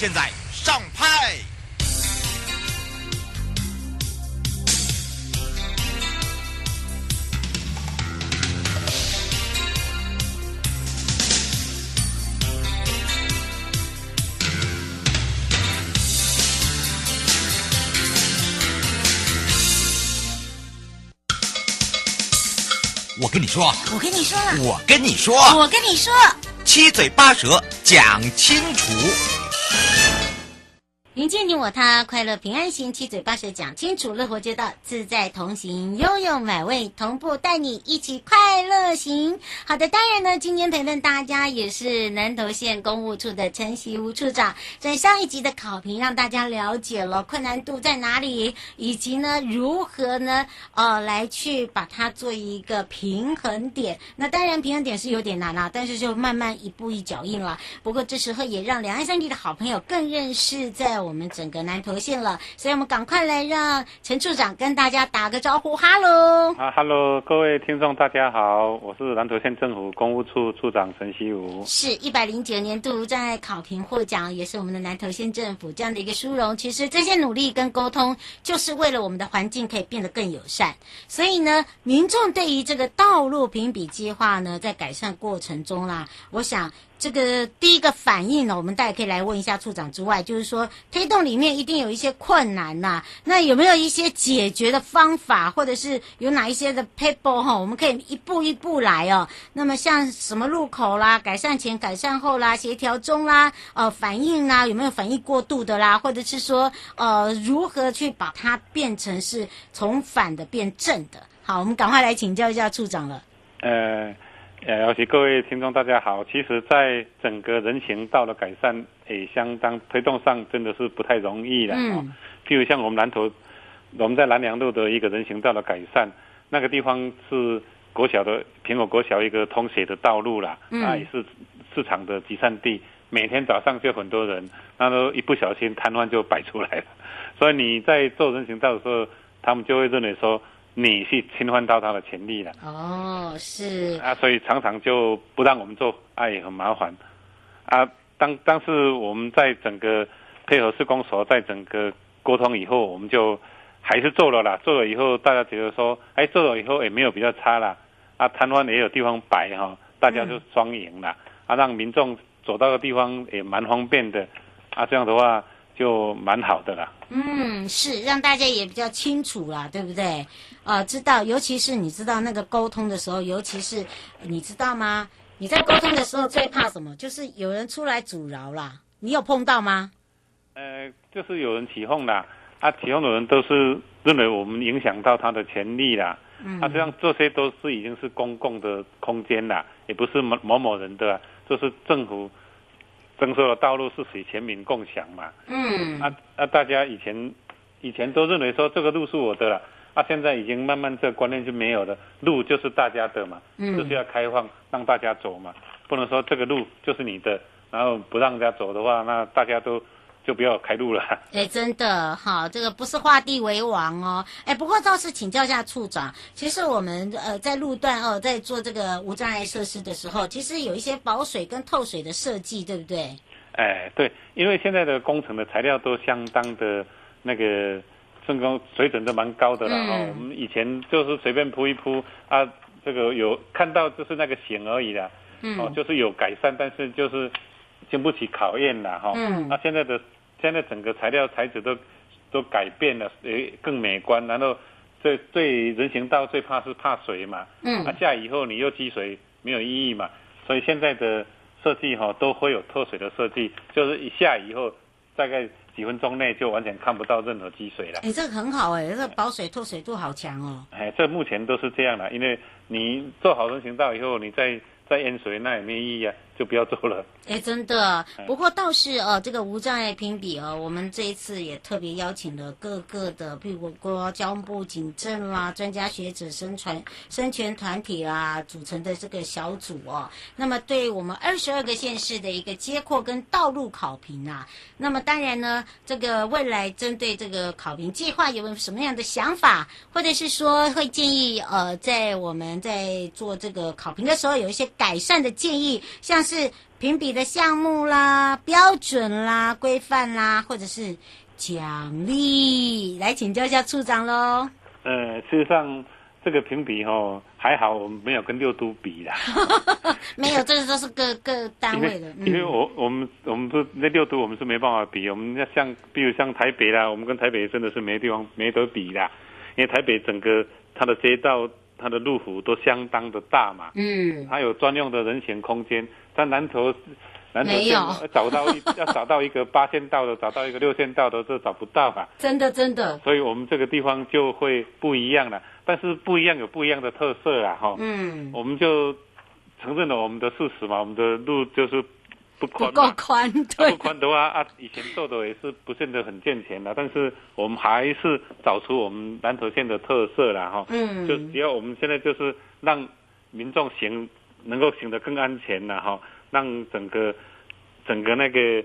现在上拍。我跟你说，我跟你说了，我跟你说，我跟你说，七嘴八舌讲清楚。迎接你我他，快乐平安行，七嘴八舌讲清楚，乐活街道自在同行，悠悠美味同步带你一起快乐行。好的，当然呢，今天陪伴大家也是南投县公务处的陈习吴处长。在上一集的考评，让大家了解了困难度在哪里，以及呢如何呢呃来去把它做一个平衡点。那当然平衡点是有点难啦，但是就慢慢一步一脚印了。不过这时候也让两岸三地的好朋友更认识在我。我们整个南投县了，所以我们赶快来让陈处长跟大家打个招呼，哈喽！啊，哈喽，各位听众大家好，我是南投县政府公务处处长陈锡武。是一百零九年度在考评获奖，也是我们的南投县政府这样的一个殊荣。其实这些努力跟沟通，就是为了我们的环境可以变得更友善。所以呢，民众对于这个道路评比计划呢，在改善过程中啦，我想。这个第一个反应呢，我们大家可以来问一下处长之外，就是说推动里面一定有一些困难呐、那有没有一些解决的方法，或者是有哪一些的 paper 哈，我们可以一步一步来哦。那么像什么路口啦，改善前、改善后啦，协调中啦，呃，反应啦，有没有反应过度的啦，或者是说呃，如何去把它变成是从反的变正的？好，我们赶快来请教一下处长了。呃。呃，尤其各位听众大家好，其实，在整个人行道的改善，也相当推动上，真的是不太容易的。嗯。譬如像我们南头，我们在南阳路的一个人行道的改善，那个地方是国小的苹果国小一个通学的道路啦，嗯。那也是市场的集散地，每天早上就很多人，那都一不小心瘫痪就摆出来了。所以你在做人行道的时候，他们就会认为说。你去侵犯到他的权利了哦，是啊，所以常常就不让我们做，啊，也很麻烦啊。当当时我们在整个配合施工所，在整个沟通以后，我们就还是做了啦。做了以后，大家觉得说，哎，做了以后也没有比较差啦。啊，摊贩也有地方摆哈，大家就双赢了，嗯、啊，让民众走到的地方也蛮方便的啊，这样的话就蛮好的啦。嗯，是让大家也比较清楚啦，对不对？呃，知道，尤其是你知道那个沟通的时候，尤其是你知道吗？你在沟通的时候最怕什么？就是有人出来阻挠啦。你有碰到吗？呃，就是有人起哄啦。啊，起哄的人都是认为我们影响到他的权利啦。嗯。啊，实际上这些都是已经是公共的空间啦，也不是某某某人的，这、就是政府征收的道路是属于全民共享嘛。嗯。啊啊，大家以前以前都认为说这个路是我的了。啊，现在已经慢慢这个观念就没有了，路就是大家的嘛，嗯，就是要开放让大家走嘛，不能说这个路就是你的，然后不让人家走的话，那大家都就不要开路了。哎，真的哈，这个不是画地为王哦。哎，不过倒是请教一下处长，其实我们呃在路段哦，在做这个无障碍设施的时候，其实有一些保水跟透水的设计，对不对？哎，对，因为现在的工程的材料都相当的那个。这个水准都蛮高的了哈、嗯，我们以前就是随便铺一铺啊，这个有看到就是那个形而已的，嗯，哦，就是有改善，但是就是经不起考验了哈。嗯，那现在的现在整个材料材质都都改变了，诶，更美观，然后最最人行道最怕是怕水嘛，嗯啊，下雨以后你又积水，没有意义嘛，所以现在的设计哈、哦、都会有透水的设计，就是一下雨以后大概几分钟内就完全看不到任何积水了。哎，这个很好哎，这个保水透水度好强哦。哎，这目前都是这样的，因为你做好人行道以后，你再再淹水那也没意义啊。就不要做了。哎，真的。不过倒是呃，这个无障碍评比哦，我们这一次也特别邀请了各个的，譬如说交通部警政啦、专家学者、生传生权团体啦组成的这个小组哦。那么对我们二十二个县市的一个街廓跟道路考评啊，那么当然呢，这个未来针对这个考评计划有没有什么样的想法，或者是说会建议呃，在我们在做这个考评的时候有一些改善的建议，像是。评比的项目啦、标准啦、规范啦，或者是奖励，来请教一下处长喽。呃，事实上这个评比哦还好，我们没有跟六都比啦。没有，这个都是各各单位的。因为，因为我我们我们是那六都，我们是没办法比。我们要像，比如像台北啦，我们跟台北真的是没地方没得比啦。因为台北整个它的街道。它的路幅都相当的大嘛，嗯，它有专用的人行空间，在南投，南投县找到一要找到一个八线道的，找到一个六线道的，这找不到啊，真的真的，所以我们这个地方就会不一样了，但是不一样有不一样的特色啊，哈，嗯，我们就承认了我们的事实嘛，我们的路就是。不宽，不够宽，对，不宽的话啊，以前做的也是不见得很健全的，但是我们还是找出我们南投县的特色了哈。嗯，就只要我们现在就是让民众行能够行得更安全了哈，让整个整个那个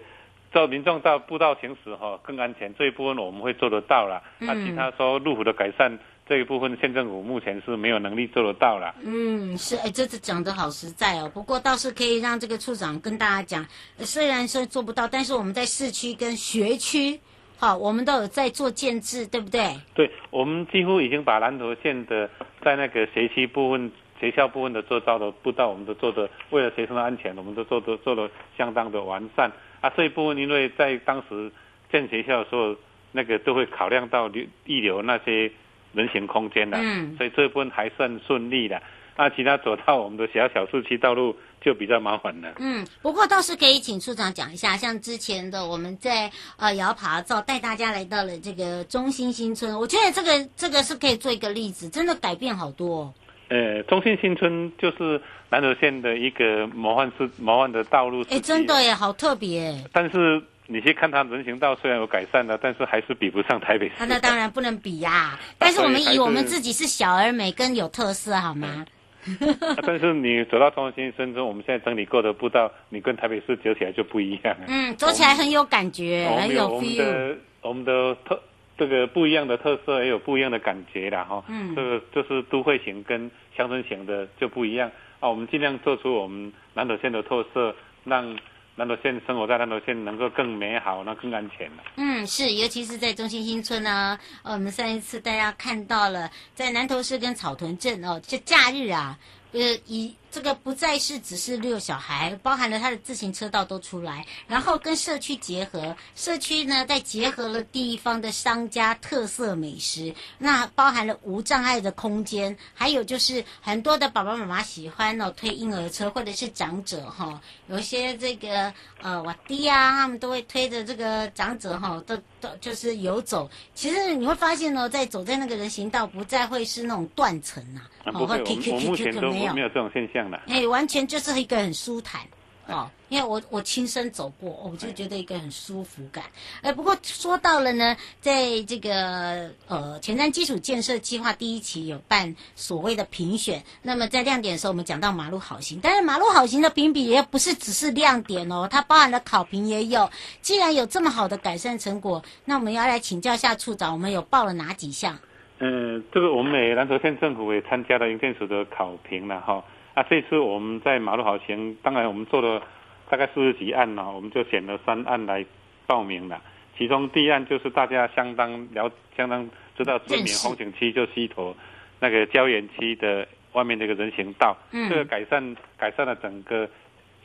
照民众到步道行驶哈更安全，这一部分我们会做得到了。嗯，啊，其他说路虎的改善。这一部分县政府目前是没有能力做得到了。嗯，是，哎，这次讲得好实在哦。不过倒是可以让这个处长跟大家讲，虽然说做不到，但是我们在市区跟学区，好，我们都有在做建制，对不对？对，我们几乎已经把南投县的在那个学区部分、学校部分的做到的步道，我们都做的为了学生的安全，我们都做的做的相当的完善。啊，这一部分因为在当时建学校的时候，那个都会考量到预留那些。人行空间的，嗯，所以这部分还算顺利的。那其他走到我们的小小市区道路就比较麻烦了。嗯，不过倒是可以请处长讲一下，像之前的我们在呃摇爬照带大家来到了这个中心新村，我觉得这个这个是可以做一个例子，真的改变好多哦。呃，中兴新村就是南投县的一个魔幻式魔幻的道路。哎，真的耶，好特别。但是。你去看它人行道虽然有改善了，但是还是比不上台北市。啊，那当然不能比呀、啊。但是我们以我们自己是小而美跟有特色，好吗？啊、但是你走到中兴新村，我们现在整理过的步道，你跟台北市走起来就不一样。嗯，走起来很有感觉，很有 feel。我们的特这个不一样的特色，也有不一样的感觉啦。哈。嗯。这个就是都会型跟乡村型的就不一样啊。我们尽量做出我们南投县的特色，让。南投县生活在南投县能够更美好，那更安全了。嗯，是，尤其是在中心新村呢。呃，我们上一次大家看到了，在南投市跟草屯镇哦，这假日啊，呃，以。这个不再是只是遛小孩，包含了他的自行车道都出来，然后跟社区结合，社区呢再结合了地方的商家特色美食，那包含了无障碍的空间，还有就是很多的爸爸妈妈喜欢哦推婴儿车或者是长者哈、哦，有些这个呃我弟啊，他们都会推着这个长者哈、哦，都就是游走。其实你会发现哦，在走在那个人行道，不再会是那种断层啊，啊不会，我我目前都没有这种现象了。哎，完全就是一个很舒坦哦，因为我我亲身走过，我就觉得一个很舒服感。哎，不过说到了呢，在这个呃前瞻基础建设计划第一期有办所谓的评选，那么在亮点的时候，我们讲到马路好行，但是马路好行的评比也不是只是亮点哦，它包含了考评也有。既然有这么好的改善成果，那我们要来请教一下处长，我们有报了哪几项？嗯，这个我们美南投县政府也参加了营建署的考评了哈。那、啊、这次我们在马路好前，当然我们做了大概四十几案呢，我们就选了三案来报名了。其中第一案就是大家相当了相当知道知名风景区，就西头那个礁园区的外面那个人行道，嗯、这个改善改善了整个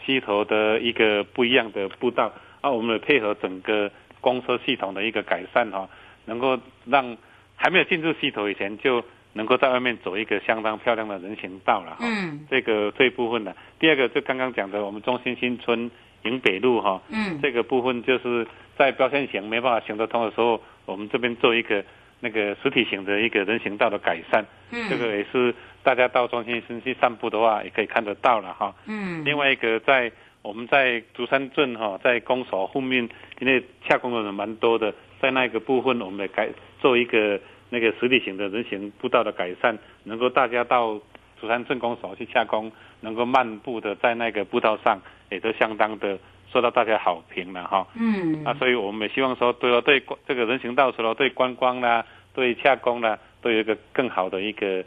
西头的一个不一样的步道。啊，我们配合整个公车系统的一个改善哈，能够让还没有进入西头以前，就能够在外面走一个相当漂亮的人行道了哈。嗯，这个这一部分呢，第二个就刚刚讲的，我们中心新村营北路哈，嗯，这个部分就是在标线型没办法行得通的时候，我们这边做一个那个实体型的一个人行道的改善。嗯，这个也是大家到中心新去散步的话，也可以看得到了哈。嗯，另外一个在。我们在竹山镇哈，在公所后面，因为下工的人蛮多的，在那个部分，我们也改做一个那个实体型的人行步道的改善，能够大家到竹山镇公所去洽公，能够漫步的在那个步道上，也都相当的受到大家好评了哈。嗯。啊，所以我们也希望说，对对这个人行道除了，对观光啦，对洽公啦，都有一个更好的一个。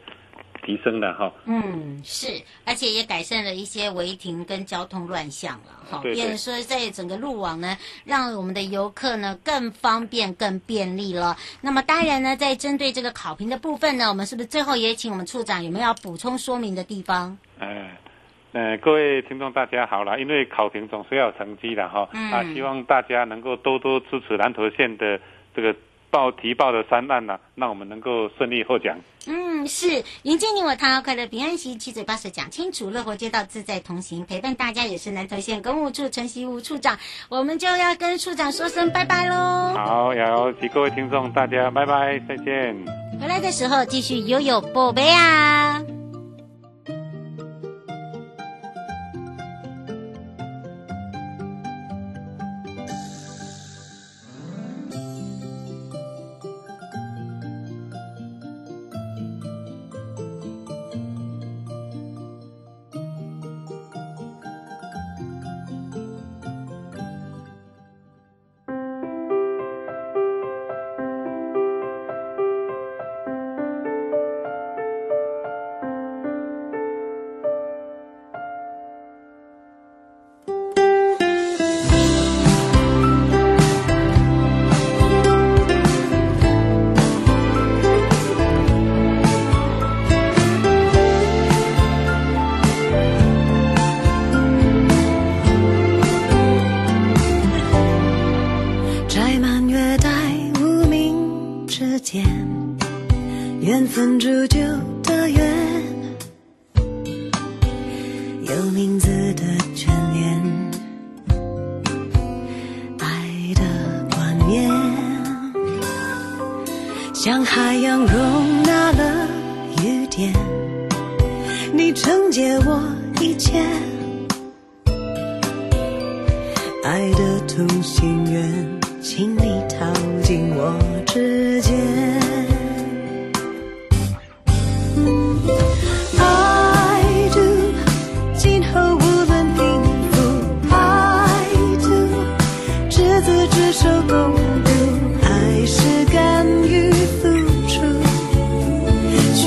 提升了哈，嗯，是，而且也改善了一些违停跟交通乱象了哈。对，变成说在整个路网呢，让我们的游客呢更方便、更便利了。那么当然呢，在针对这个考评的部分呢，我们是不是最后也请我们处长有没有要补充说明的地方？呃，呃，各位听众大家好了，因为考评总是要有成绩的哈，嗯、啊，希望大家能够多多支持南投县的这个。报提报的三案呢、啊，让我们能够顺利获奖。嗯，是迎接你我他快乐平安行，七嘴八舌讲清楚，乐活街道自在同行，陪伴大家也是南投县公务处陈习武处长，我们就要跟处长说声拜拜喽。好，要请各位听众大家拜拜，再见。回来的时候继续悠悠宝贝啊。开满月带无名之间，缘分铸就的缘。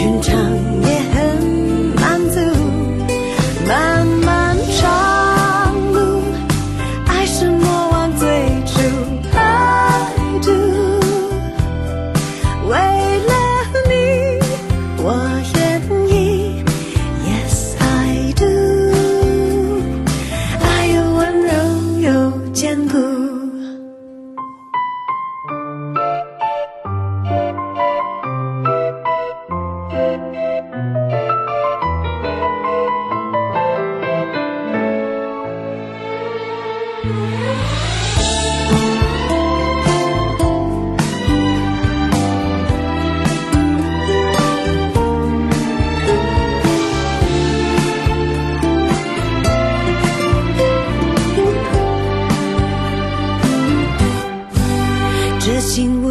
很长。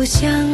我想。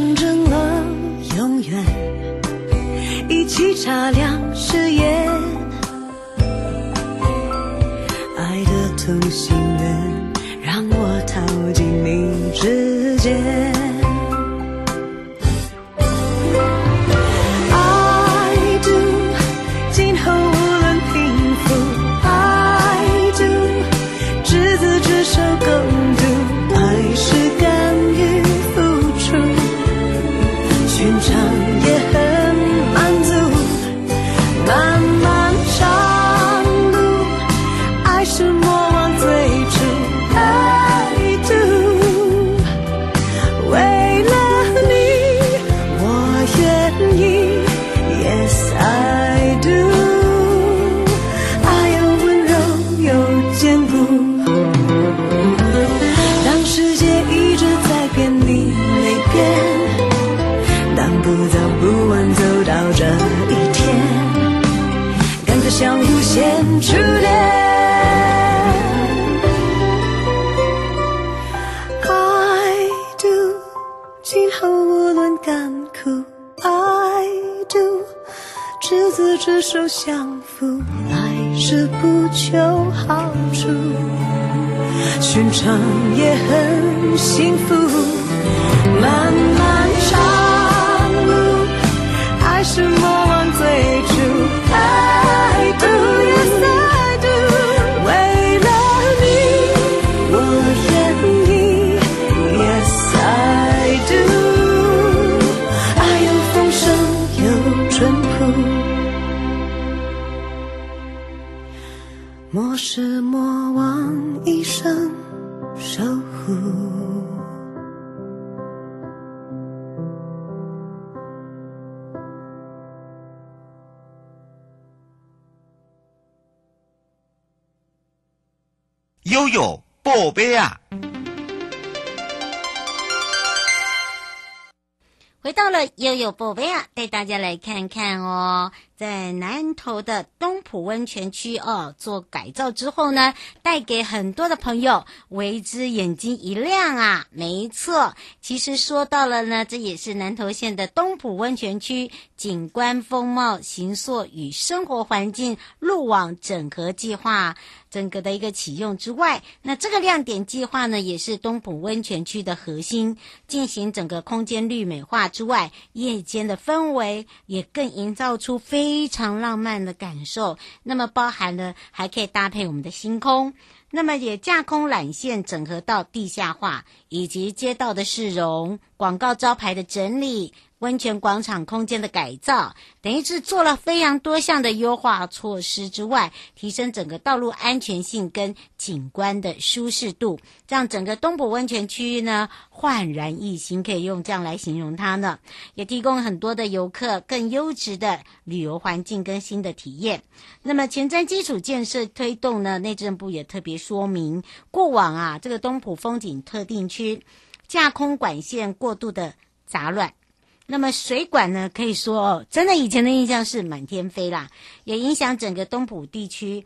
幸福。悠悠宝贝啊！回到了悠悠宝贝啊，带大家来看看哦。在南投的东埔温泉区哦，做改造之后呢，带给很多的朋友为之眼睛一亮啊！没错，其实说到了呢，这也是南投县的东埔温泉区景观风貌、形塑与生活环境路网整合计划整个的一个启用之外，那这个亮点计划呢，也是东埔温泉区的核心，进行整个空间绿美化之外，夜间的氛围也更营造出非。非常浪漫的感受，那么包含了还可以搭配我们的星空，那么也架空缆线整合到地下化，以及街道的市容、广告招牌的整理。温泉广场空间的改造，等于是做了非常多项的优化措施之外，提升整个道路安全性跟景观的舒适度，让整个东埔温泉区域呢焕然一新，可以用这样来形容它呢。也提供很多的游客更优质的旅游环境跟新的体验。那么前瞻基础建设推动呢，内政部也特别说明，过往啊这个东埔风景特定区架空管线过度的杂乱。那么水管呢，可以说哦，真的以前的印象是满天飞啦，也影响整个东埔地区，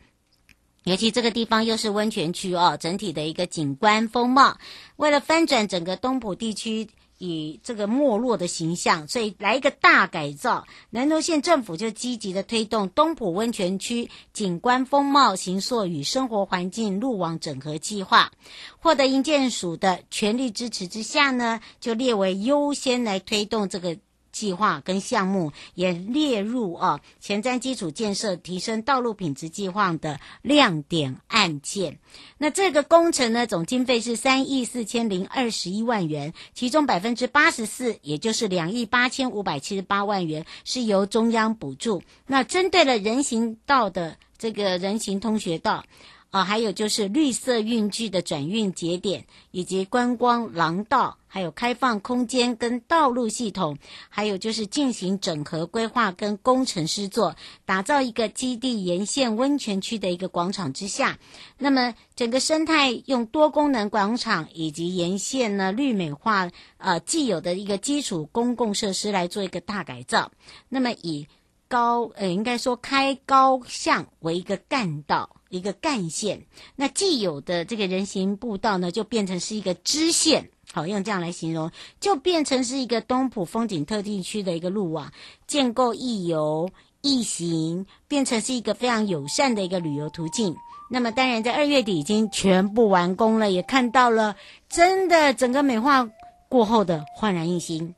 尤其这个地方又是温泉区哦，整体的一个景观风貌。为了翻转整个东埔地区以这个没落的形象，所以来一个大改造，南投县政府就积极的推动东埔温泉区景观风貌形塑与生活环境路网整合计划。获得营建署的全力支持之下呢，就列为优先来推动这个计划跟项目，也列入啊前瞻基础建设提升道路品质计划的亮点案件。那这个工程呢，总经费是三亿四千零二十一万元，其中百分之八十四，也就是两亿八千五百七十八万元是由中央补助。那针对了人行道的这个人行通学道。啊，还有就是绿色运具的转运节点，以及观光廊道，还有开放空间跟道路系统，还有就是进行整合规划跟工程师做，打造一个基地沿线温泉区的一个广场之下。那么整个生态用多功能广场以及沿线呢绿美化，呃既有的一个基础公共设施来做一个大改造。那么以高呃应该说开高巷为一个干道。一个干线，那既有的这个人行步道呢，就变成是一个支线，好，用这样来形容，就变成是一个东埔风景特定区的一个路网，建构易游易行，变成是一个非常友善的一个旅游途径。那么当然，在二月底已经全部完工了，也看到了真的整个美化过后的焕然一新。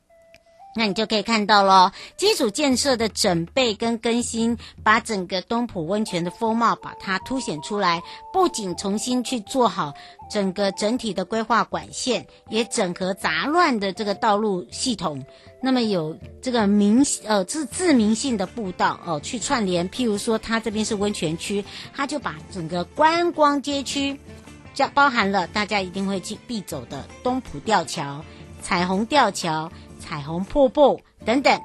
那你就可以看到咯，基础建设的整备跟更新，把整个东浦温泉的风貌把它凸显出来。不仅重新去做好整个整体的规划管线，也整合杂乱的这个道路系统。那么有这个明呃自自明性的步道哦，去串联。譬如说，它这边是温泉区，它就把整个观光街区，这包含了大家一定会去必走的东浦吊桥、彩虹吊桥。彩虹瀑布等等，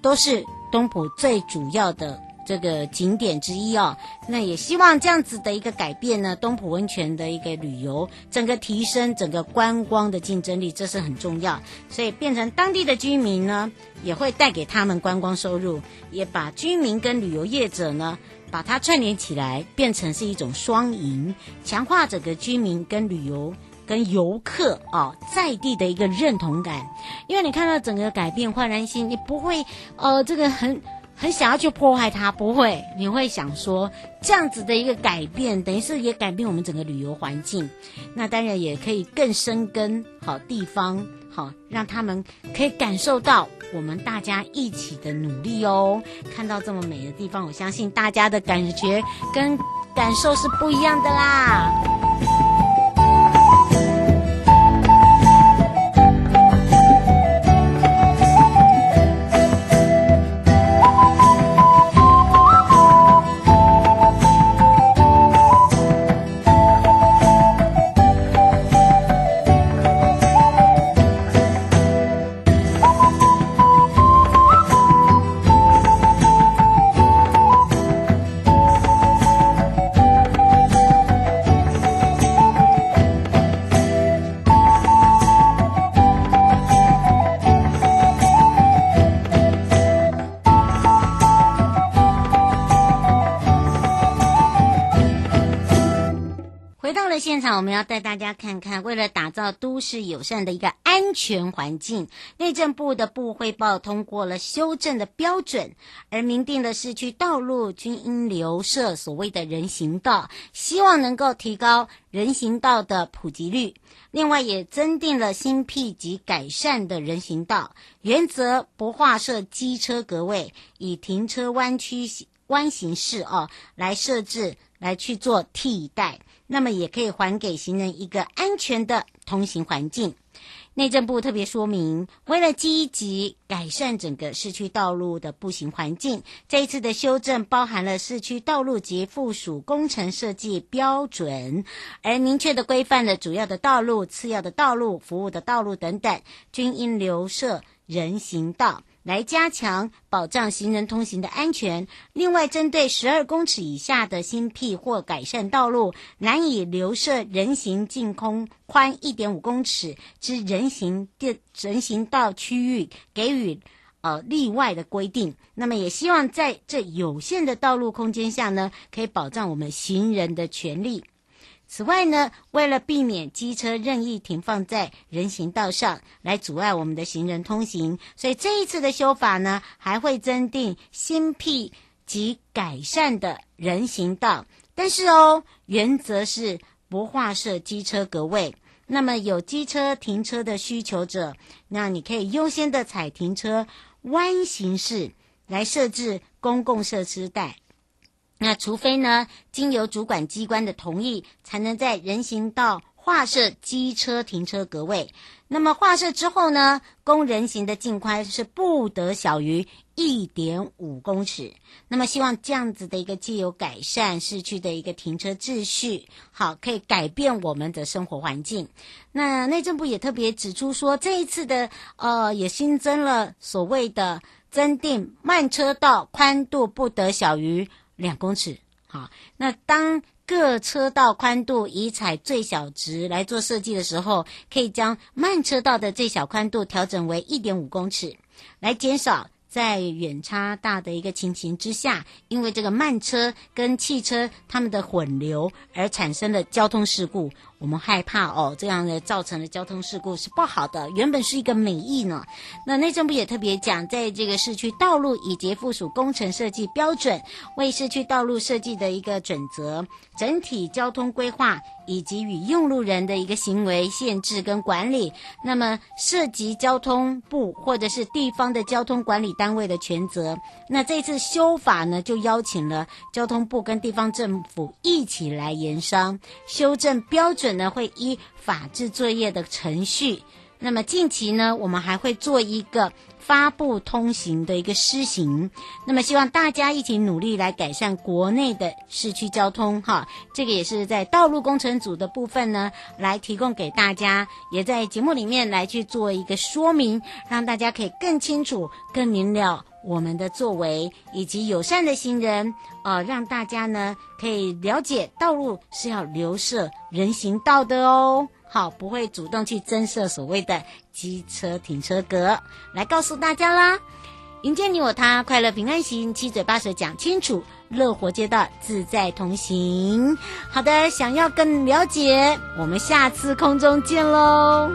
都是东埔最主要的这个景点之一哦。那也希望这样子的一个改变呢，东埔温泉的一个旅游整个提升整个观光的竞争力，这是很重要。所以变成当地的居民呢，也会带给他们观光收入，也把居民跟旅游业者呢。把它串联起来，变成是一种双赢，强化整个居民跟旅游跟游客啊、哦、在地的一个认同感。因为你看到整个改变焕然新，你不会呃这个很很想要去破坏它，不会，你会想说这样子的一个改变，等于是也改变我们整个旅游环境。那当然也可以更深耕好地方，好让他们可以感受到。我们大家一起的努力哦，看到这么美的地方，我相信大家的感觉跟感受是不一样的啦。现场我们要带大家看看，为了打造都市友善的一个安全环境，内政部的部会报通过了修正的标准，而明定了市区道路均应留设所谓的人行道，希望能够提高人行道的普及率。另外，也增订了新辟及改善的人行道，原则不划设机车格位，以停车弯曲弯形式哦来设置，来去做替代。那么也可以还给行人一个安全的通行环境。内政部特别说明，为了积极改善整个市区道路的步行环境，这一次的修正包含了市区道路及附属工程设计标准，而明确的规范了主要的道路、次要的道路、服务的道路等等，均应留设人行道。来加强保障行人通行的安全。另外，针对十二公尺以下的新辟或改善道路，难以留设人行净空宽一点五公尺之人行电人行道区域，给予呃例外的规定。那么，也希望在这有限的道路空间下呢，可以保障我们行人的权利。此外呢，为了避免机车任意停放在人行道上来阻碍我们的行人通行，所以这一次的修法呢，还会增订新辟及改善的人行道。但是哦，原则是不划设机车格位。那么有机车停车的需求者，那你可以优先的采停车弯形式来设置公共设施带。那除非呢，经由主管机关的同意，才能在人行道划设机车停车格位。那么划设之后呢，供人行的净宽是不得小于一点五公尺。那么希望这样子的一个既有改善市区的一个停车秩序，好，可以改变我们的生活环境。那内政部也特别指出说，这一次的呃，也新增了所谓的增订慢车道宽度不得小于。两公尺，好。那当各车道宽度以采最小值来做设计的时候，可以将慢车道的最小宽度调整为一点五公尺，来减少在远差大的一个情形之下，因为这个慢车跟汽车它们的混流而产生的交通事故。我们害怕哦，这样的造成的交通事故是不好的。原本是一个美意呢。那内政部也特别讲，在这个市区道路以及附属工程设计标准，为市区道路设计的一个准则，整体交通规划以及与用路人的一个行为限制跟管理。那么涉及交通部或者是地方的交通管理单位的权责。那这次修法呢，就邀请了交通部跟地方政府一起来研商修正标准。呢会依法制作业的程序，那么近期呢，我们还会做一个发布通行的一个施行，那么希望大家一起努力来改善国内的市区交通哈，这个也是在道路工程组的部分呢，来提供给大家，也在节目里面来去做一个说明，让大家可以更清楚、更明了。我们的作为以及友善的行人，呃，让大家呢可以了解道路是要留设人行道的哦。好，不会主动去增设所谓的机车停车格，来告诉大家啦。迎接你我他，快乐平安行，七嘴八舌讲清楚，乐活街道自在同行。好的，想要更了解，我们下次空中见喽。